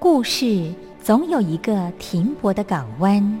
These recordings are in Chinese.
故事总有一个停泊的港湾。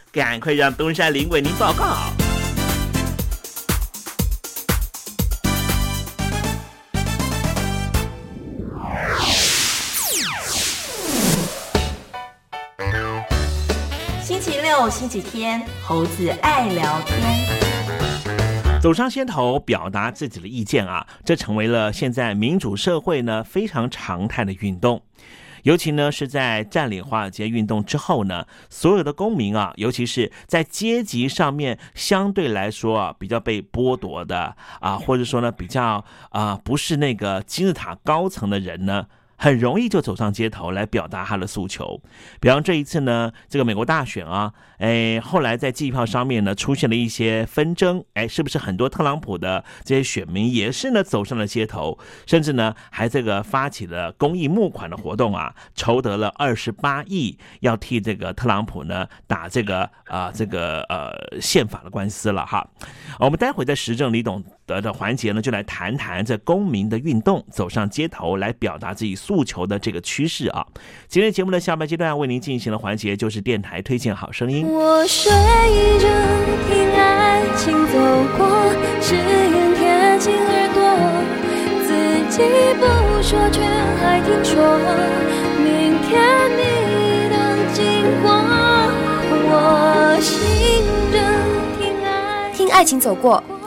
赶快让东山林为您报告。星期六、星期天，猴子爱聊天。走上街头表达自己的意见啊，这成为了现在民主社会呢非常常态的运动。尤其呢是在占领华尔街运动之后呢，所有的公民啊，尤其是在阶级上面相对来说啊比较被剥夺的啊，或者说呢比较啊不是那个金字塔高层的人呢。很容易就走上街头来表达他的诉求，比方这一次呢，这个美国大选啊，哎，后来在计票上面呢出现了一些纷争，哎，是不是很多特朗普的这些选民也是呢走上了街头，甚至呢还这个发起了公益募款的活动啊，筹得了二十八亿，要替这个特朗普呢打这个啊这个呃宪法的官司了哈。我们待会在时政李董得的环节呢，就来谈谈这公民的运动走上街头来表达自己诉求的这个趋势啊。今天节目的下半阶段为您进行的环节就是电台推荐好声音。我睡着听爱情走过，誓言贴近耳朵，自己不说却还听说，明天你的经过，我醒着听爱听爱情走过，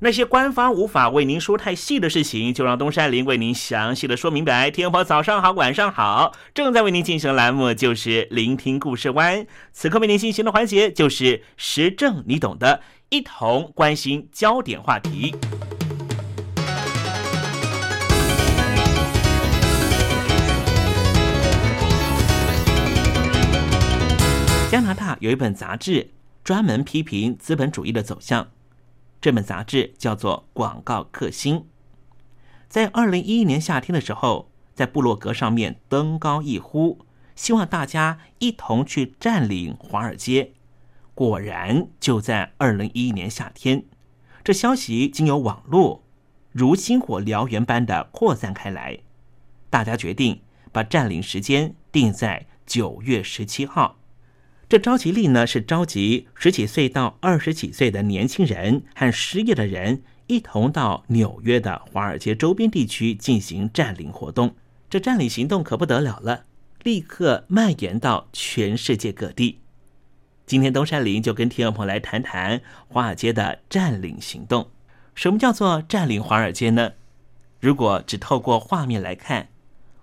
那些官方无法为您说太细的事情，就让东山林为您详细的说明白。天婆早上好，晚上好，正在为您进行的栏目就是聆听故事湾。此刻为您进行的环节就是时政，你懂的，一同关心焦点话题。加拿大有一本杂志专门批评资本主义的走向。这本杂志叫做《广告克星》。在二零一一年夏天的时候，在部落格上面登高一呼，希望大家一同去占领华尔街。果然，就在二零一一年夏天，这消息经由网络如星火燎原般的扩散开来。大家决定把占领时间定在九月十七号。这召集令呢，是召集十几岁到二十几岁的年轻人和失业的人。一同到纽约的华尔街周边地区进行占领活动，这占领行动可不得了了，立刻蔓延到全世界各地。今天东山林就跟听众朋友来谈谈华尔街的占领行动。什么叫做占领华尔街呢？如果只透过画面来看，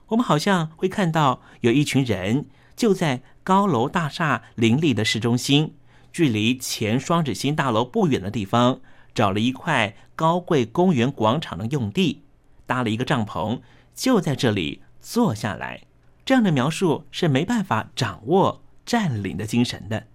我们好像会看到有一群人就在高楼大厦林立的市中心，距离前双子星大楼不远的地方。找了一块高贵公园广场的用地，搭了一个帐篷，就在这里坐下来。这样的描述是没办法掌握占领的精神的。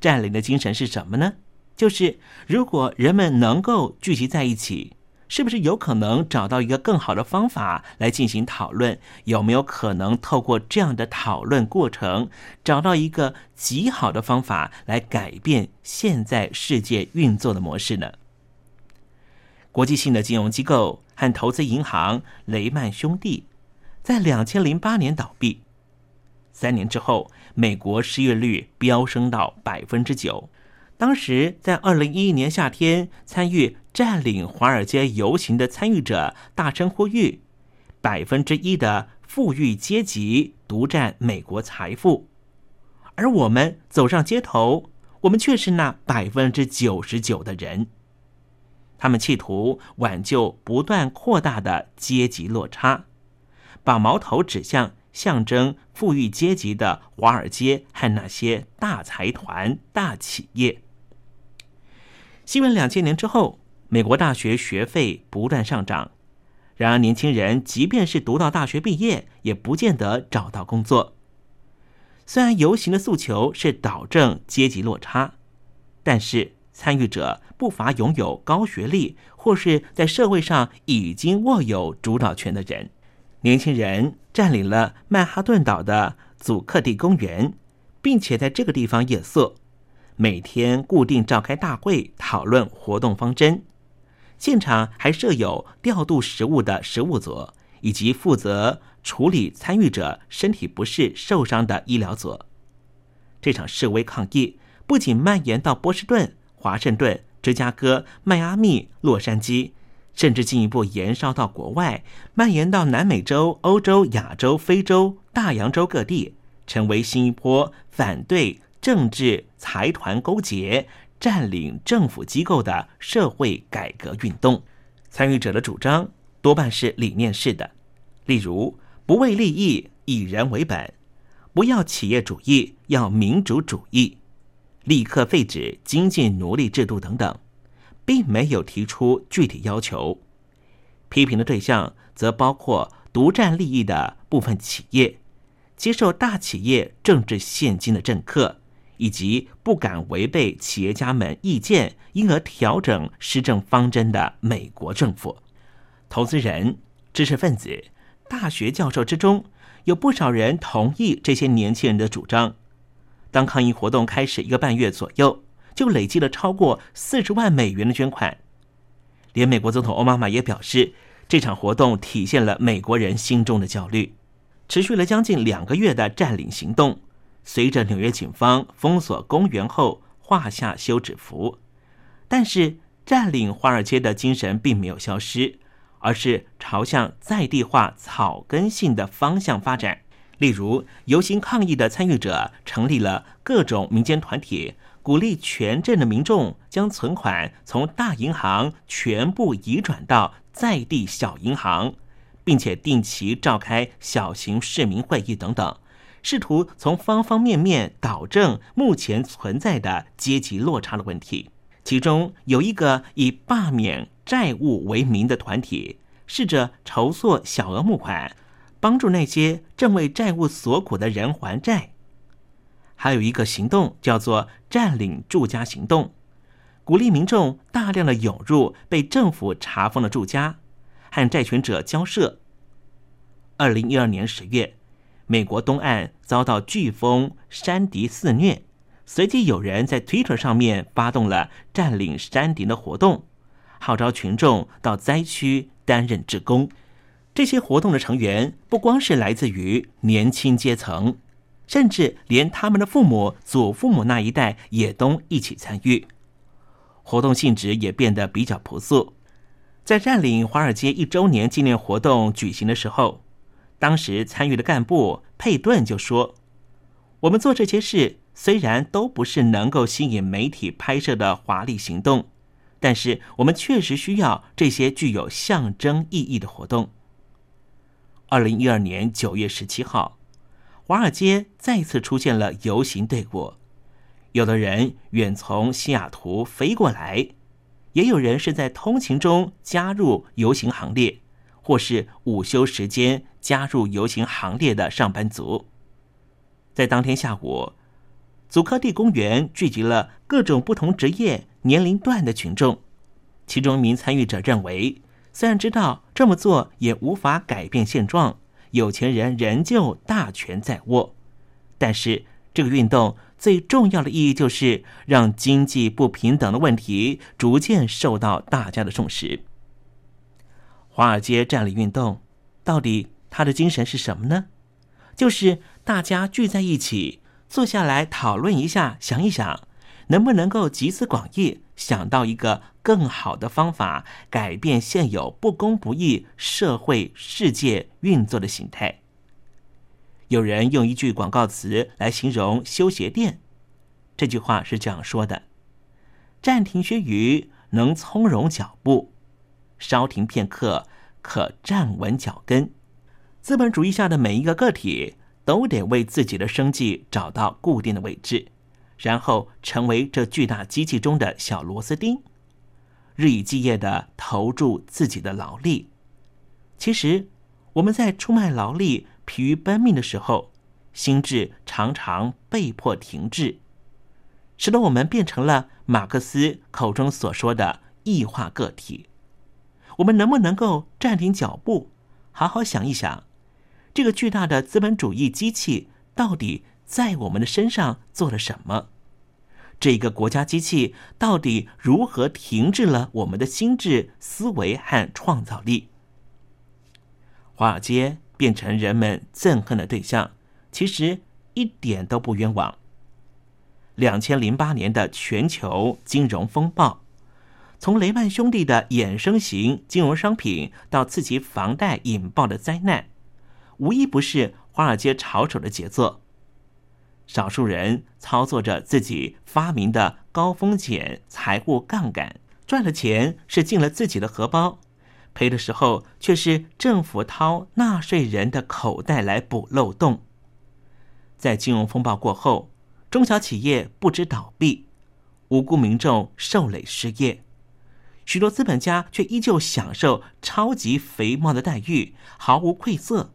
占领的精神是什么呢？就是如果人们能够聚集在一起。是不是有可能找到一个更好的方法来进行讨论？有没有可能透过这样的讨论过程，找到一个极好的方法来改变现在世界运作的模式呢？国际性的金融机构和投资银行雷曼兄弟在两千零八年倒闭，三年之后，美国失业率飙升到百分之九。当时在二零一一年夏天参与。占领华尔街游行的参与者大声呼吁：百分之一的富裕阶级独占美国财富，而我们走上街头，我们却是那百分之九十九的人。他们企图挽救不断扩大的阶级落差，把矛头指向象征富裕阶级的华尔街和那些大财团、大企业。新闻两千年之后。美国大学学费不断上涨，然而年轻人即便是读到大学毕业，也不见得找到工作。虽然游行的诉求是导正阶级落差，但是参与者不乏拥有高学历或是在社会上已经握有主导权的人。年轻人占领了曼哈顿岛的祖克蒂公园，并且在这个地方夜宿，每天固定召开大会讨论活动方针。现场还设有调度食物的食物组，以及负责处理参与者身体不适受伤的医疗组。这场示威抗议不仅蔓延到波士顿、华盛顿、芝加哥、迈阿密、洛杉矶，甚至进一步延烧到国外，蔓延到南美洲、欧洲、亚洲、非洲、大洋洲各地，成为新一波反对政治财团勾结。占领政府机构的社会改革运动，参与者的主张多半是理念式的，例如不为利益，以人为本，不要企业主义，要民主主义，立刻废止经济奴隶制度等等，并没有提出具体要求。批评的对象则包括独占利益的部分企业，接受大企业政治现金的政客。以及不敢违背企业家们意见，因而调整施政方针的美国政府，投资人、知识分子、大学教授之中，有不少人同意这些年轻人的主张。当抗议活动开始一个半月左右，就累积了超过四十万美元的捐款。连美国总统奥巴马也表示，这场活动体现了美国人心中的焦虑。持续了将近两个月的占领行动。随着纽约警方封锁公园后，画下休止符。但是，占领华尔街的精神并没有消失，而是朝向在地化、草根性的方向发展。例如，游行抗议的参与者成立了各种民间团体，鼓励全镇的民众将存款从大银行全部移转到在地小银行，并且定期召开小型市民会议等等。试图从方方面面导正目前存在的阶级落差的问题。其中有一个以罢免债务为名的团体，试着筹措小额募款，帮助那些正为债务所苦的人还债。还有一个行动叫做“占领住家行动”，鼓励民众大量的涌入被政府查封的住家，和债权者交涉。二零一二年十月，美国东岸遭到飓风山迪肆虐，随即有人在 Twitter 上面发动了占领山迪的活动，号召群众到灾区担任志工。这些活动的成员不光是来自于年轻阶层，甚至连他们的父母、祖父母那一代也都一起参与。活动性质也变得比较朴素。在占领华尔街一周年纪念活动举行的时候，当时参与的干部佩顿就说：“我们做这些事虽然都不是能够吸引媒体拍摄的华丽行动，但是我们确实需要这些具有象征意义的活动。”二零一二年九月十七号，华尔街再次出现了游行队伍，有的人远从西雅图飞过来，也有人是在通勤中加入游行行列，或是午休时间加入游行行列的上班族。在当天下午，祖克地公园聚集了各种不同职业、年龄段的群众，其中一名参与者认为。虽然知道这么做也无法改变现状，有钱人仍旧大权在握，但是这个运动最重要的意义就是让经济不平等的问题逐渐受到大家的重视。华尔街占领运动到底他的精神是什么呢？就是大家聚在一起，坐下来讨论一下，想一想，能不能够集思广益，想到一个。更好的方法改变现有不公不义社会世界运作的形态。有人用一句广告词来形容修鞋店，这句话是这样说的：“暂停须臾，能从容脚步；稍停片刻，可站稳脚跟。”资本主义下的每一个个体都得为自己的生计找到固定的位置，然后成为这巨大机器中的小螺丝钉。日以继夜的投注自己的劳力，其实我们在出卖劳力、疲于奔命的时候，心智常常被迫停滞，使得我们变成了马克思口中所说的异化个体。我们能不能够暂停脚步，好好想一想，这个巨大的资本主义机器到底在我们的身上做了什么？这个国家机器到底如何停滞了我们的心智、思维和创造力？华尔街变成人们憎恨的对象，其实一点都不冤枉。两千零八年的全球金融风暴，从雷曼兄弟的衍生型金融商品到刺激房贷引爆的灾难，无一不是华尔街炒手的杰作。少数人操作着自己发明的高风险财务杠杆，赚了钱是进了自己的荷包，赔的时候却是政府掏纳税人的口袋来补漏洞。在金融风暴过后，中小企业不知倒闭，无辜民众受累失业，许多资本家却依旧享受超级肥猫的待遇，毫无愧色。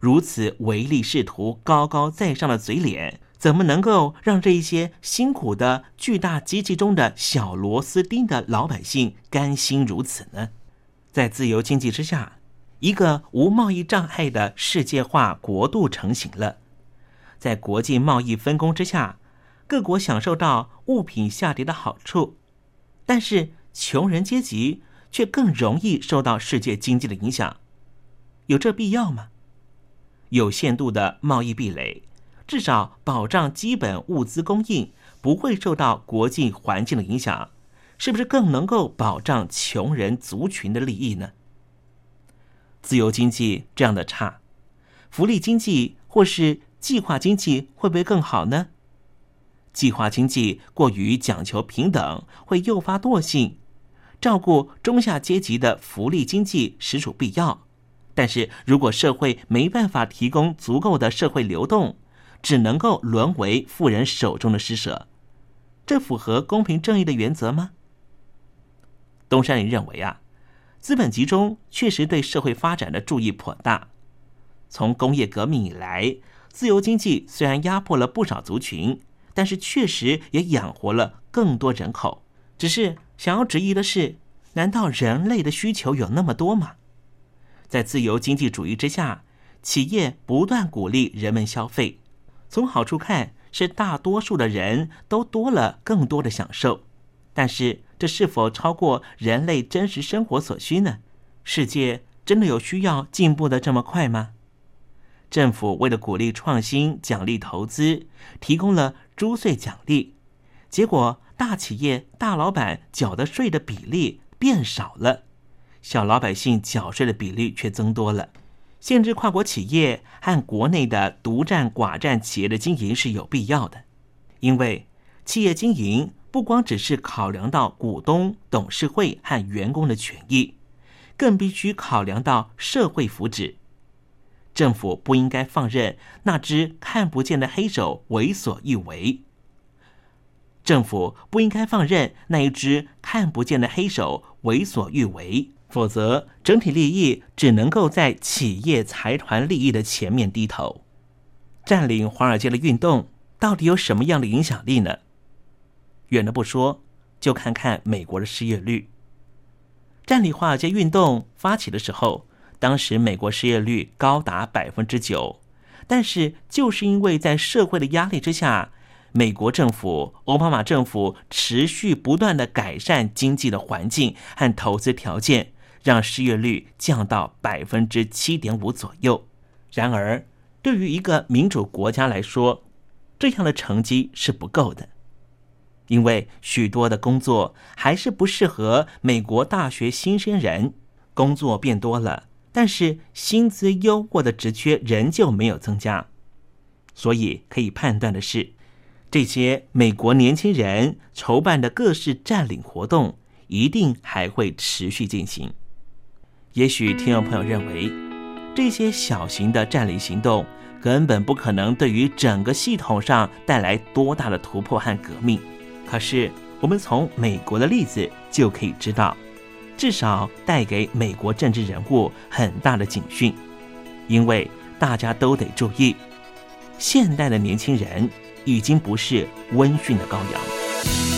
如此唯利是图、高高在上的嘴脸，怎么能够让这一些辛苦的巨大机器中的小螺丝钉的老百姓甘心如此呢？在自由经济之下，一个无贸易障碍的世界化国度成型了。在国际贸易分工之下，各国享受到物品下跌的好处，但是穷人阶级却更容易受到世界经济的影响。有这必要吗？有限度的贸易壁垒，至少保障基本物资供应不会受到国际环境的影响，是不是更能够保障穷人族群的利益呢？自由经济这样的差，福利经济或是计划经济会不会更好呢？计划经济过于讲求平等，会诱发惰性，照顾中下阶级的福利经济实属必要。但是如果社会没办法提供足够的社会流动，只能够沦为富人手中的施舍，这符合公平正义的原则吗？东山林认为啊，资本集中确实对社会发展的注意颇大。从工业革命以来，自由经济虽然压迫了不少族群，但是确实也养活了更多人口。只是想要质疑的是，难道人类的需求有那么多吗？在自由经济主义之下，企业不断鼓励人们消费，从好处看，是大多数的人都多了更多的享受。但是，这是否超过人类真实生活所需呢？世界真的有需要进步的这么快吗？政府为了鼓励创新、奖励投资，提供了租税奖励，结果大企业大老板缴的税的比例变少了，小老百姓缴税的比例却增多了。限制跨国企业和国内的独占寡占企业的经营是有必要的，因为企业经营不光只是考量到股东、董事会和员工的权益，更必须考量到社会福祉。政府不应该放任那只看不见的黑手为所欲为。政府不应该放任那一只看不见的黑手为所欲为，否则整体利益只能够在企业财团利益的前面低头。占领华尔街的运动到底有什么样的影响力呢？远的不说，就看看美国的失业率。占领华尔街运动发起的时候。当时美国失业率高达百分之九，但是就是因为在社会的压力之下，美国政府、奥巴马政府持续不断的改善经济的环境和投资条件，让失业率降到百分之七点五左右。然而，对于一个民主国家来说，这样的成绩是不够的，因为许多的工作还是不适合美国大学新生人，工作变多了。但是薪资优渥的职缺仍旧没有增加，所以可以判断的是，这些美国年轻人筹办的各式占领活动一定还会持续进行。也许听众朋友认为，这些小型的占领行动根本不可能对于整个系统上带来多大的突破和革命。可是我们从美国的例子就可以知道。至少带给美国政治人物很大的警讯，因为大家都得注意，现代的年轻人已经不是温驯的羔羊。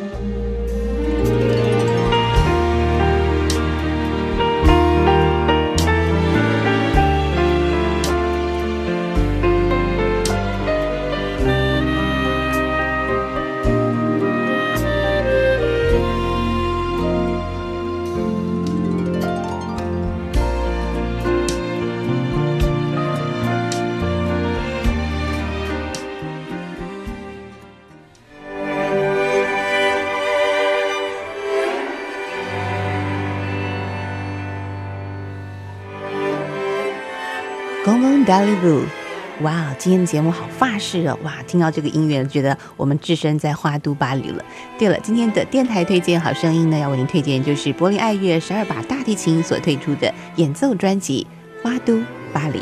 D l l y 哇，今天的节目好法式哦！哇，听到这个音乐，觉得我们置身在花都巴黎了。对了，今天的电台推荐好声音呢，要为您推荐就是柏林爱乐十二把大提琴所推出的演奏专辑《花都巴黎》。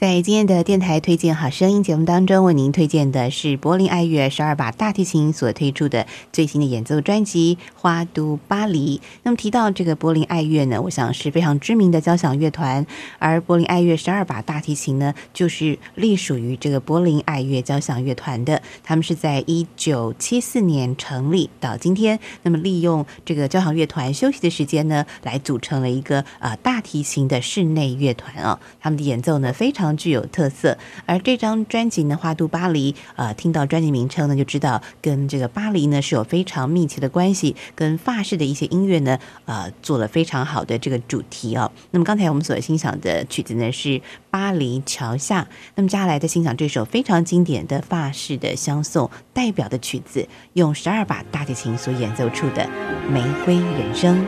在今天的电台推荐好声音节目当中，为您推荐的是柏林爱乐十二把大提琴所推出的最新的演奏专辑《花都巴黎》。那么提到这个柏林爱乐呢，我想是非常知名的交响乐团，而柏林爱乐十二把大提琴呢，就是隶属于这个柏林爱乐交响乐团的。他们是在一九七四年成立到今天，那么利用这个交响乐团休息的时间呢，来组成了一个呃大提琴的室内乐团啊。他们的演奏呢，非常。具有特色，而这张专辑呢，《花都巴黎》呃，听到专辑名称呢，就知道跟这个巴黎呢是有非常密切的关系，跟法式的一些音乐呢，呃，做了非常好的这个主题哦。那么刚才我们所欣赏的曲子呢是《巴黎桥下》，那么接下来再欣赏这首非常经典的法式的相送代表的曲子，用十二把大提琴所演奏出的《玫瑰人生》。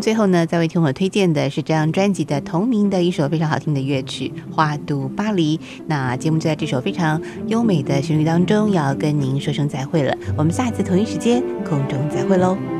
最后呢，再为听友推荐的是这张专辑的同名的一首非常好听的乐曲《花都巴黎》。那节目就在这首非常优美的旋律当中，要跟您说声再会了。我们下一次同一时间空中再会喽。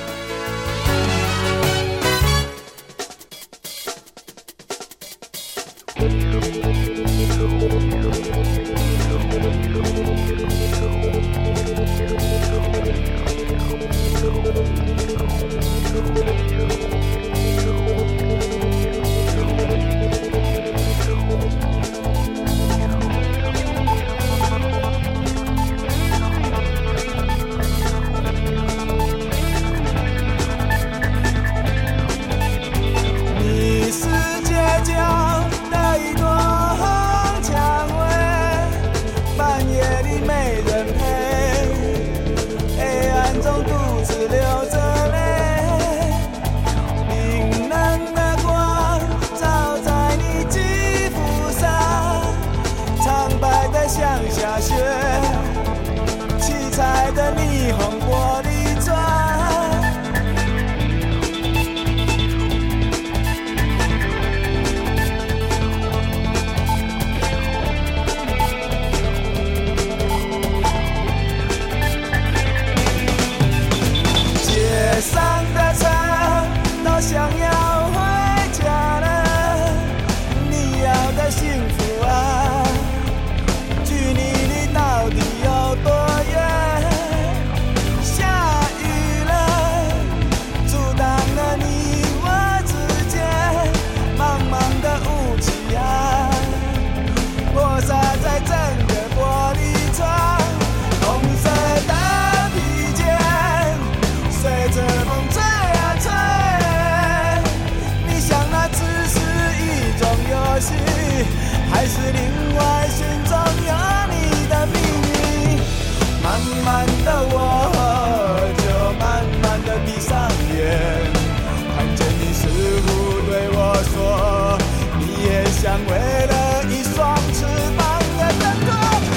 说，你也想为了一双翅膀的挣脱，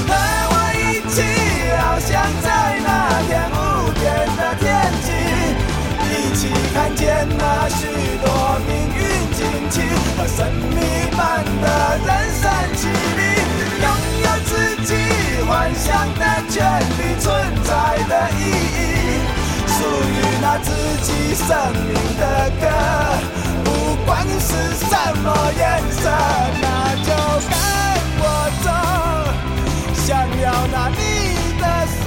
和我一起翱翔在那片无边的天际，一起看见那许多命运惊奇和神秘般的人生启迪，拥有自己幻想的权利，存在的意义，属于那自己生命的歌。管你是什么颜色，那就跟我走。想要拿你的手，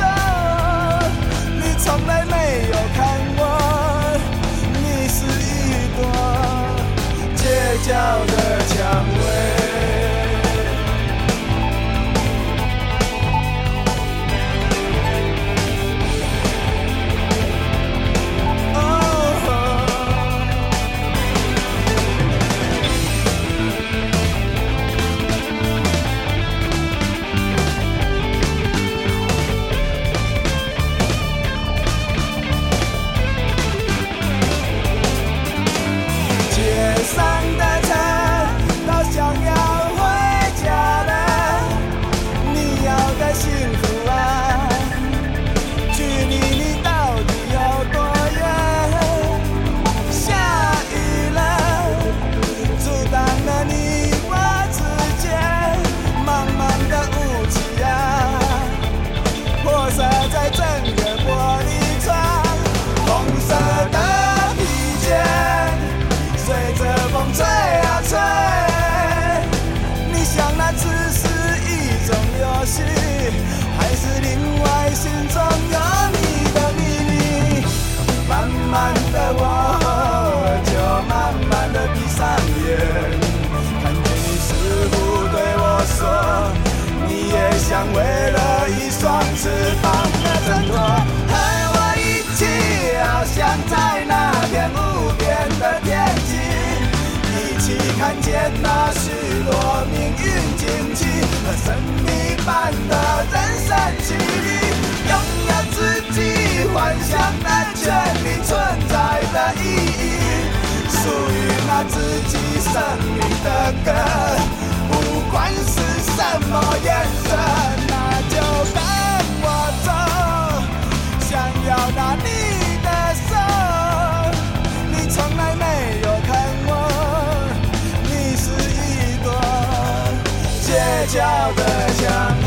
你从来没有看我，你是一朵倔强的蔷薇。想为了一双翅膀而挣脱，和我一起翱翔在那片无边的天际，一起看见那许多命运惊奇和神秘般的人生奇遇，拥有自己幻想的权利，存在的意义，属于那自己生命的歌。管是什么颜色，那就跟我走。想要拿你的手，你从来没有看我，你是一朵街角的香。